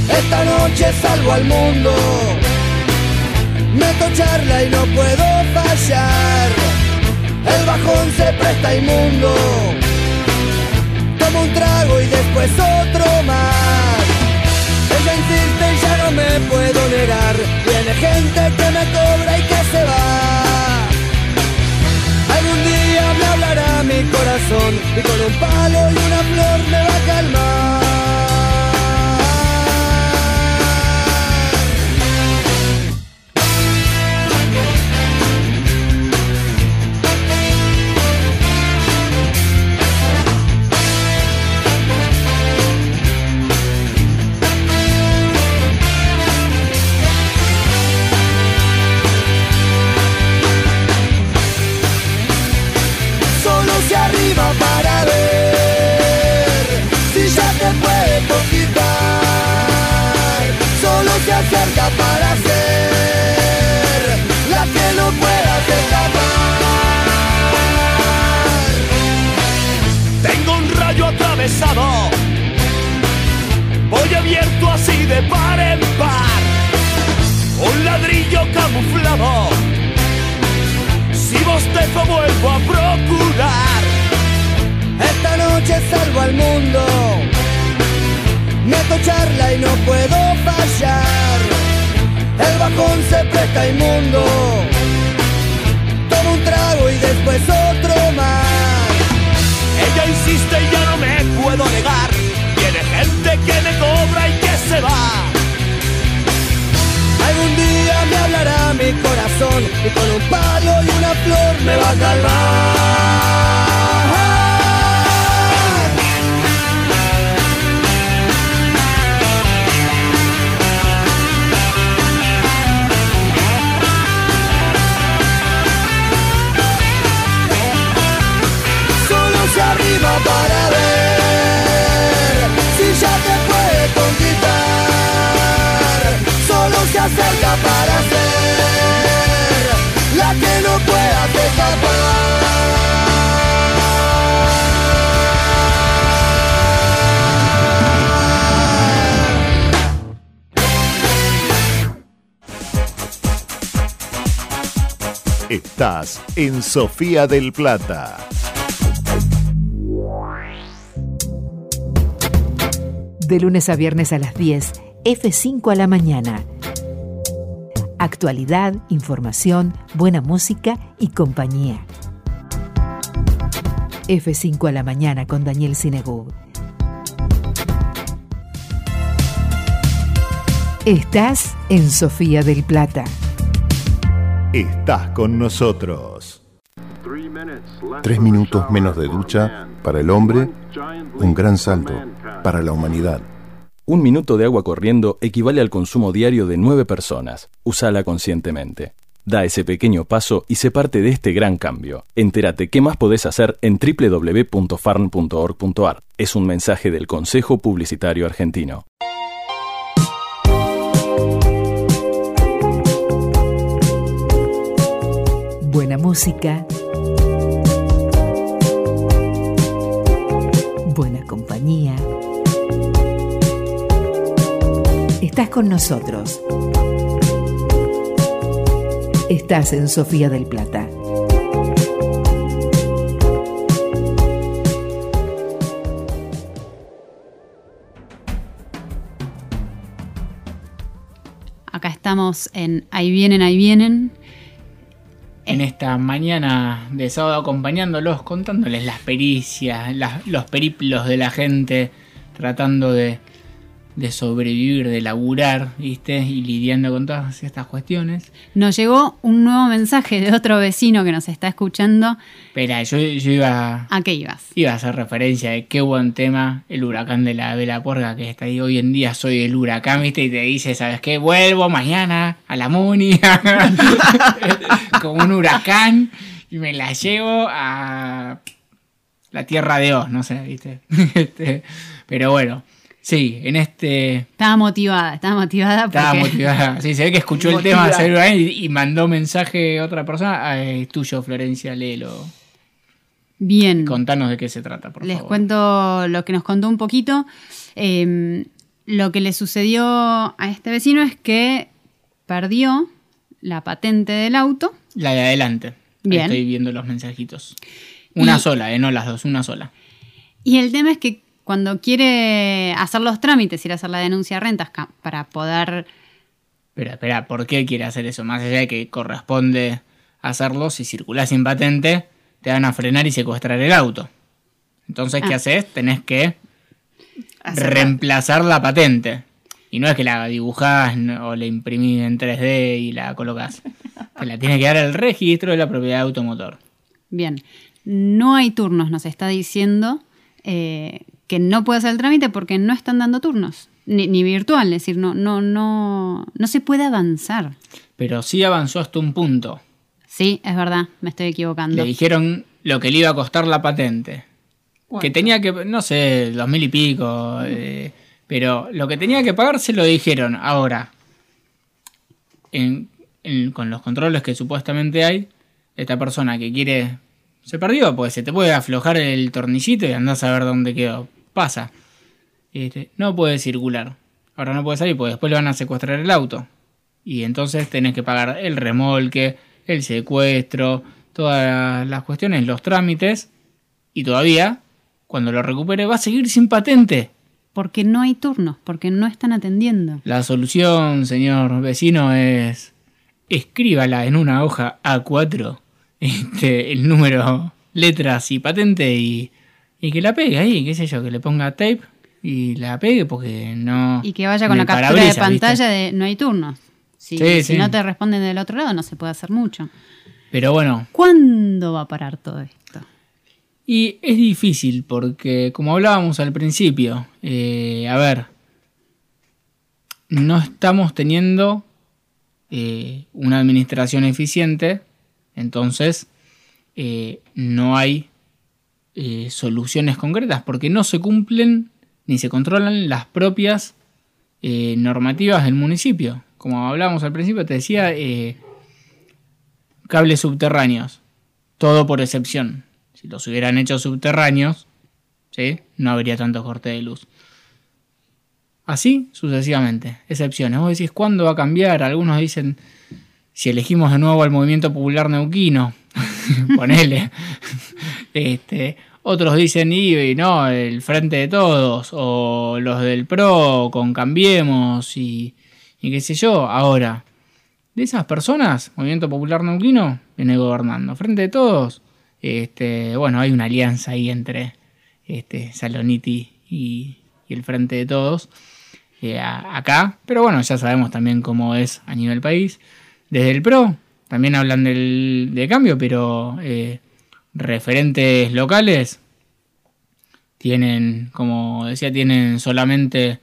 Esta noche salvo al mundo. Meto charla y no puedo fallar. El bajón se presta inmundo. Tomo un trago y después otro más. Ella insiste y ya no me puedo negar. Viene gente que me cobra y que se va. Mi corazón y con un palo y una flor me va a calmar. para ver si ya te puede conquistar. Solo se acerca para ser la que no puedas escapar. Tengo un rayo atravesado, voy abierto así de par en par. Un ladrillo camuflado si vos bostezo vuelvo a procurar Noche salvo al mundo. Meto charla y no puedo fallar. El bajón se presta inmundo. Tomo un trago y después otro más. Ella insiste y ya no me puedo negar. Tiene gente que me cobra y que se va. Algún día me hablará mi corazón y con un palo y una flor me va a calmar. Para ser la que no puedas escapar. Estás en Sofía del Plata. De lunes a viernes a las 10, F5 a la mañana. Actualidad, información, buena música y compañía. F5 a la mañana con Daniel Sinegub. Estás en Sofía del Plata. Estás con nosotros. Tres minutos menos de ducha para el hombre, un gran salto para la humanidad. Un minuto de agua corriendo equivale al consumo diario de nueve personas. Úsala conscientemente. Da ese pequeño paso y sé parte de este gran cambio. Entérate qué más podés hacer en www.farn.org.ar. Es un mensaje del Consejo Publicitario Argentino. Buena música. Buena compañía. Estás con nosotros. Estás en Sofía del Plata. Acá estamos en Ahí vienen, ahí vienen. En esta mañana de sábado acompañándolos, contándoles las pericias, las- los periplos de la gente, tratando de, de sobrevivir, de laburar, ¿viste? Y lidiando con todas estas cuestiones. Nos llegó un nuevo mensaje de otro vecino que nos está escuchando. Espera, yo, yo iba, ¿A qué ibas? iba a hacer referencia de qué buen tema el huracán de la, de la porga que está ahí. Hoy en día soy el huracán, ¿viste? Y te dice, ¿sabes qué? Vuelvo mañana a la Muni como un huracán y me la llevo a la tierra de Oz, no sé, ¿viste? Este, pero bueno, sí, en este... Estaba motivada, estaba motivada porque... Estaba motivada. Sí, se ve que escuchó el tema y, y mandó mensaje a otra persona. Ah, es tuyo, Florencia, léelo. Bien. Contanos de qué se trata, por Les favor. cuento lo que nos contó un poquito. Eh, lo que le sucedió a este vecino es que perdió la patente del auto. La de adelante. Ahí Bien. Estoy viendo los mensajitos. Una Y- sola, eh, no las dos, una sola. Y el tema es que cuando quiere hacer los trámites, ir a hacer la denuncia de rentas para poder... Pero espera, ¿por qué quiere hacer eso? Más allá de que corresponde hacerlo, si circulás sin patente, te van a frenar y secuestrar el auto. Entonces, ¿qué Ah. haces? Tenés que Hacerla. reemplazar la patente. Y no es que la dibujás o la imprimís en 3D y la colocas. Te la tiene que dar el registro de la propiedad de automotor. Bien, no hay turnos, nos está diciendo eh, que no puede hacer el trámite porque no están dando turnos, ni, ni virtual, es decir, no, no, no, no se puede avanzar. Pero sí avanzó hasta un punto. Sí, es verdad, me estoy equivocando. Le dijeron lo que le iba a costar la patente. Que tenía que, no sé, dos mil y pico. eh, pero lo que tenía que pagar se lo dijeron. Ahora, en- en- con los controles que supuestamente hay, esta persona que quiere... Se perdió, pues se te puede aflojar el tornillito y andás a ver dónde quedó. Pasa. Este, no puede circular. Ahora no puede salir porque después le van a secuestrar el auto. Y entonces tenés que pagar el remolque, el secuestro, todas las cuestiones, los trámites. Y todavía, cuando lo recupere, va a seguir sin patente. Porque no hay turnos, porque no están atendiendo. La solución, señor vecino, es escríbala en una hoja A4, este, el número, letras y patente y, y que la pegue ahí, qué sé yo, que le ponga tape y la pegue porque no... Y que vaya con la captura de pantalla de no hay turnos. Si, Sí, si sí. no te responden del otro lado, no se puede hacer mucho. Pero bueno, ¿Cuándo va a parar todo esto? Y es difícil porque, como hablábamos al principio, eh, a ver, no estamos teniendo eh, una administración eficiente, entonces eh, no hay eh, soluciones concretas porque no se cumplen ni se controlan las propias eh, normativas del municipio. Como hablábamos al principio, te decía, eh, cables subterráneos, todo por excepción. Si los hubieran hecho subterráneos, ¿sí? no habría tanto corte de luz. Así sucesivamente, excepciones. Vos decís, ¿cuándo va a cambiar? Algunos dicen, si elegimos de nuevo al movimiento popular neuquino, ponele. este, otros dicen, y, no, el frente de todos, o los del PRO con Cambiemos, y, y qué sé yo. Ahora, de esas personas, Movimiento Popular Neuquino viene gobernando. Frente de todos, este, bueno, hay una alianza ahí entre este, Saloniti y, el Frente de Todos eh, acá, pero bueno, ya sabemos también cómo es a nivel país. Desde el PRO también hablan del, de cambio, pero eh, referentes locales tienen, como decía, tienen solamente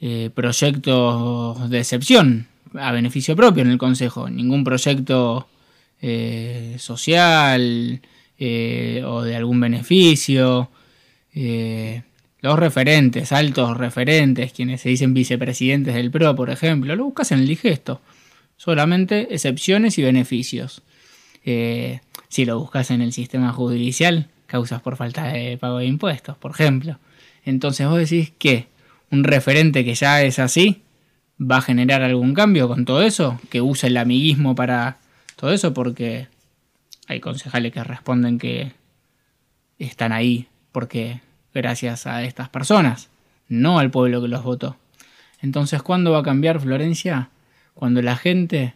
eh, proyectos de excepción a beneficio propio en el Consejo. Ningún proyecto eh, social o de algún beneficio. Los referentes, altos referentes, quienes se dicen vicepresidentes del PRO, por ejemplo, lo buscas en el digesto. Solamente excepciones y beneficios. Eh, si lo buscas en el sistema judicial, causas por falta de pago de impuestos, por ejemplo. Entonces vos decís que un referente que ya es así va a generar algún cambio con todo eso, que use el amiguismo para todo eso, porque hay concejales que responden que están ahí porque gracias a estas personas, no al pueblo que los votó. Entonces, ¿cuándo va a cambiar Florencia? Cuando la gente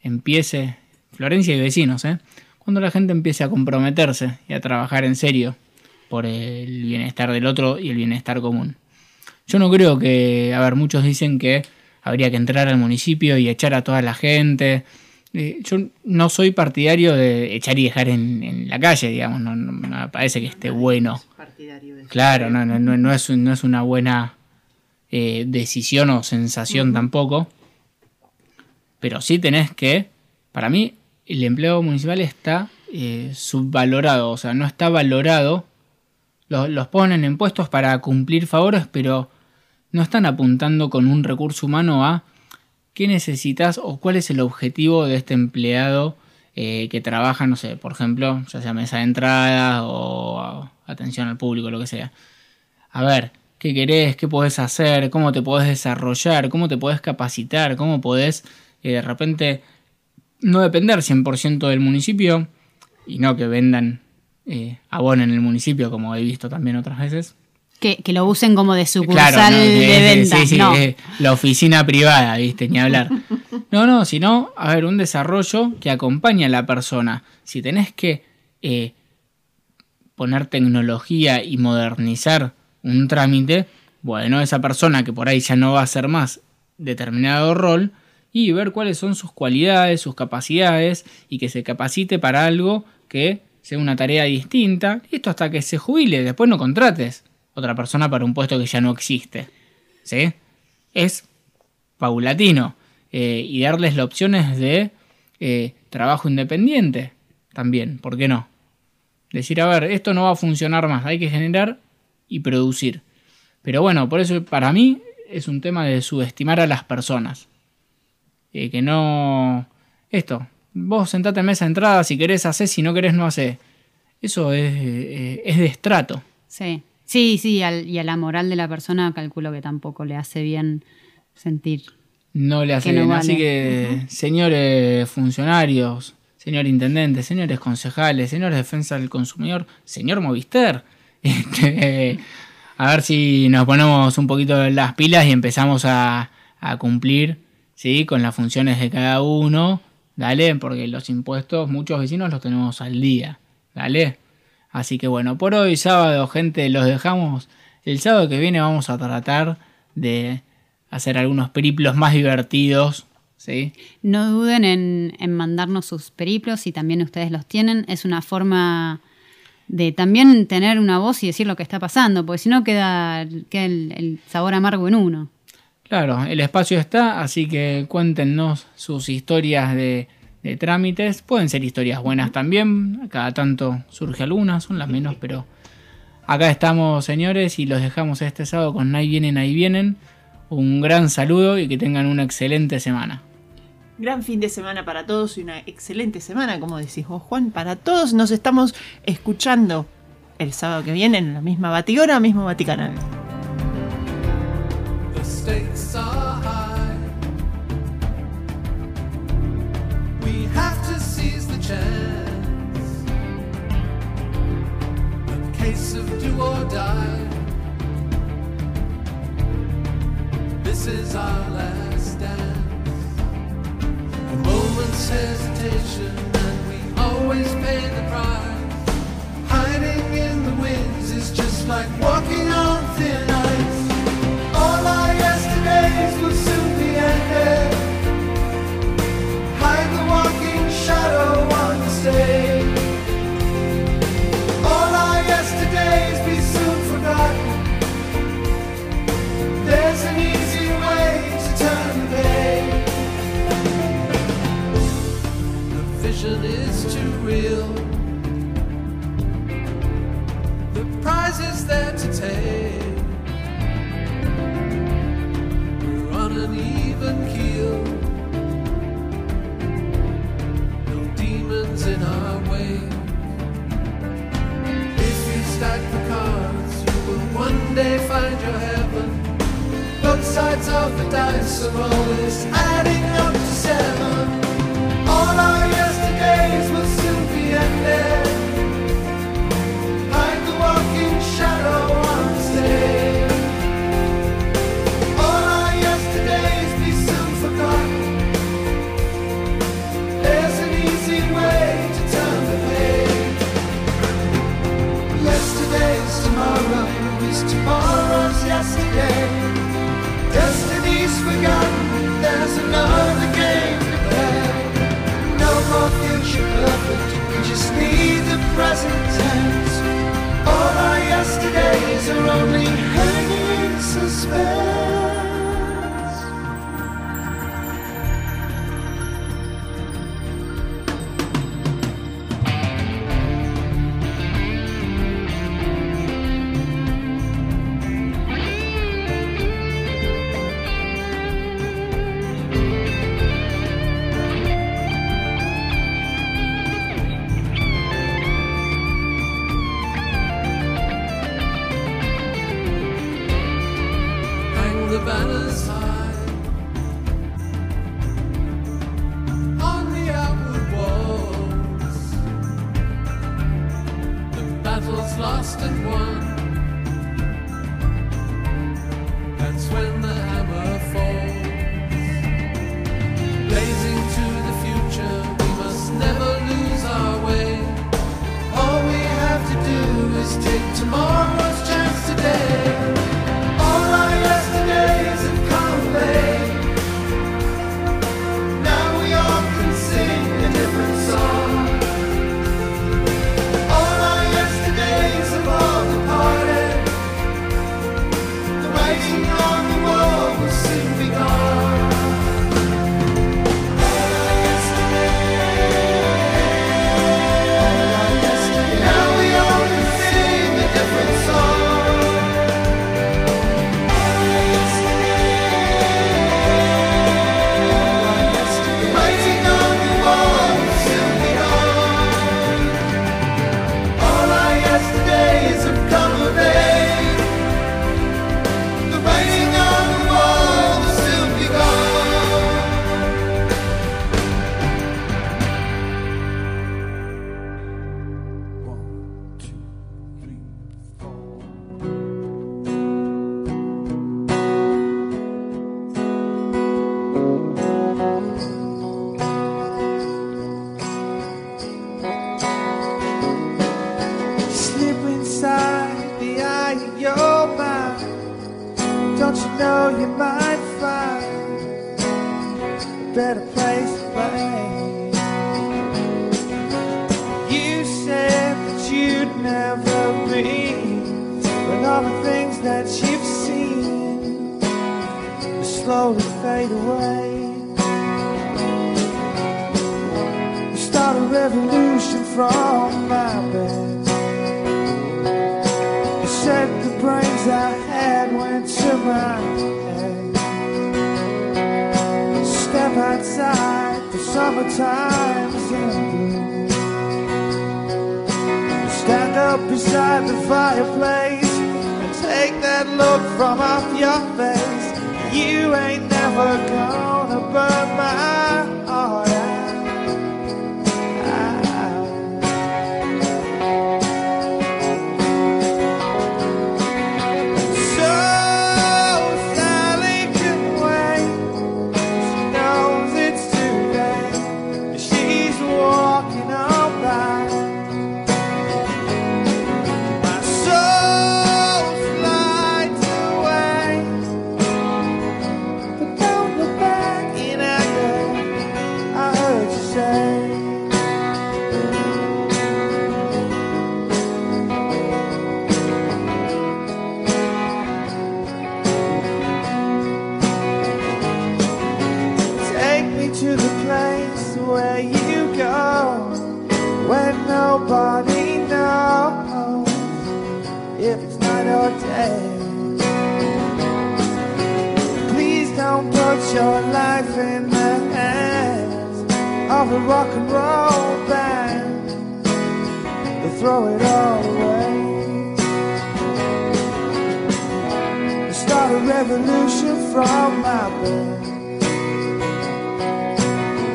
empiece, Florencia y vecinos, ¿eh? Cuando la gente empiece a comprometerse y a trabajar en serio por el bienestar del otro y el bienestar común. Yo no creo que, a ver, muchos dicen que habría que entrar al municipio y echar a toda la gente. Eh, yo no soy partidario de echar y dejar en, en la calle, digamos, no, no- no me parece que esté bueno. Claro, no, no, no, no es, no es una buena eh, decisión o sensación tampoco. Pero sí tenés que, para mí, el empleo municipal está eh, subvalorado, o sea, no está valorado. Los, los ponen en puestos para cumplir favores, pero no están apuntando con un recurso humano a qué necesitas o cuál es el objetivo de este empleado eh, que trabaja, no sé, por ejemplo, ya sea mesa de entrada o atención al público, lo que sea. A ver, ¿qué querés? ¿Qué podés hacer? ¿Cómo te podés desarrollar? ¿Cómo te podés capacitar? ¿Cómo podés de repente no depender 100% del municipio y no que vendan eh, abono en el municipio, como he visto también otras veces? Que, que lo usen como de sucursal Claro, no, de eh, venta. sí, sí, no. la oficina privada, viste, ni hablar. No, no, sino, a ver, un desarrollo que acompañe a la persona. Si tenés que eh, poner tecnología y modernizar un trámite, bueno, esa persona que por ahí ya no va a hacer más determinado rol y ver cuáles son sus cualidades, sus capacidades y que se capacite para algo que sea una tarea distinta. Esto hasta que se jubile, después no contrates otra persona para un puesto que ya no existe. ¿Sí? Es paulatino. eh, y darles las opciones de eh, trabajo independiente también, ¿por qué no? Decir, a ver, esto no va a funcionar más, hay que generar y producir. Pero bueno, por eso para mí es un tema de subestimar a las personas. Eh, que no... Esto, vos sentate en mesa de entrada, si querés hacer, si no querés no hacer. Eso es, eh, es de estrato. Sí, sí, sí, al- y a la moral de la persona calculo que tampoco le hace bien sentir no le hace no bien. vale. Así que, señores funcionarios, señor intendente, señores concejales, señores defensa del consumidor, señor Movister, este, a ver si nos ponemos un poquito las pilas y empezamos a, a cumplir ¿sí? con las funciones de cada uno. Dale, porque los impuestos muchos vecinos los tenemos al día. Dale. Así que bueno, por hoy sábado, gente, los dejamos. El sábado que viene vamos a tratar de hacer algunos periplos más divertidos. ¿sí? No duden en, en mandarnos sus periplos si también ustedes los tienen. Es una forma de también tener una voz y decir lo que está pasando, porque si no queda, queda el, el sabor amargo en uno. Claro, el espacio está, así que cuéntenos sus historias de, de trámites. Pueden ser historias buenas también, cada tanto surge alguna, son las menos, pero acá estamos, señores, y los dejamos este sábado con Ahí vienen, ahí vienen. Un gran saludo y que tengan una excelente semana. Gran fin de semana para todos y una excelente semana, como decís vos, Juan. Para todos nos estamos escuchando el sábado que viene en la misma Batigora, mismo Vaticanal. Stakes are high. We have to seize the chance. A case of do or die. This is our last dance. A moment's hesitation, and we always pay the price. Hiding in the winds is just like will one day find your heaven. Both sides of the dice are always adding up to seven. All our yesterdays will soon be ended. Hide the walking shadow All our yesterdays are only hanging in suspense. The banners. high brains I had went to my head. Step outside, the summertime's in. Stand up beside the fireplace and take that look from off your face. You ain't never gonna burn my. of a rock and roll band to throw it all away. Start a revolution from my bed.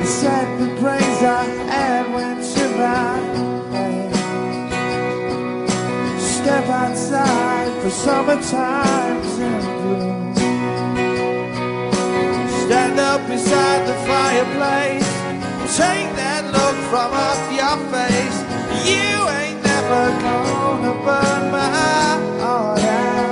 Set the brains I had went to my head. Step outside for summertime's in bloom. Stand up beside the fireplace take that look from off your face. You ain't never gonna burn my heart out.